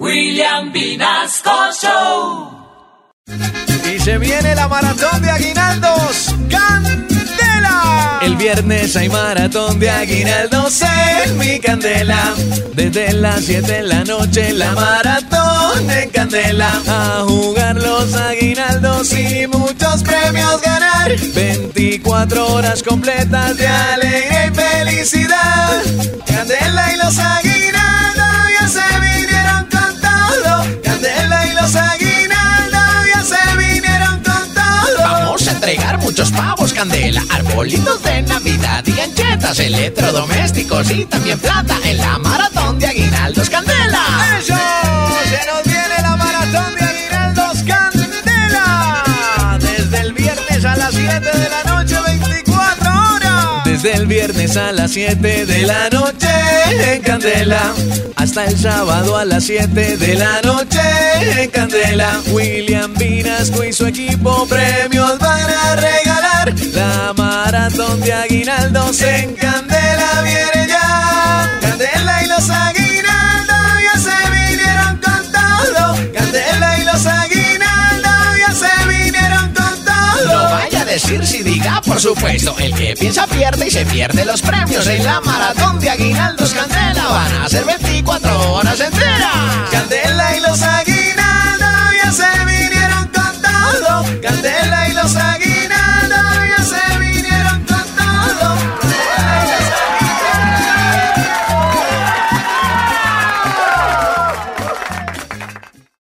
William Vinasco Show. Y se viene la maratón de aguinaldos. ¡Candela! El viernes hay maratón de aguinaldos en mi candela. Desde las 7 de la noche la maratón en candela. A jugar los aguinaldos y muchos premios ganar. 24 horas completas de alegría y felicidad. Candela pavos, candela, arbolitos de Navidad y anchetas, electrodomésticos y también plata en la maratón de aguinaldos, candela. ¡Eso! Se nos viene la maratón de aguinaldos. ¡Candela! Desde el viernes a las 7 de la noche, 24 horas. Desde el viernes a las 7 de la noche en Candela hasta el sábado a las 7 de la noche en Candela. William Vinasco y su equipo premios si diga, por supuesto, el que piensa pierde y se pierde los premios en la maratón de aguinaldos, candela, van a ser 24 horas enteras.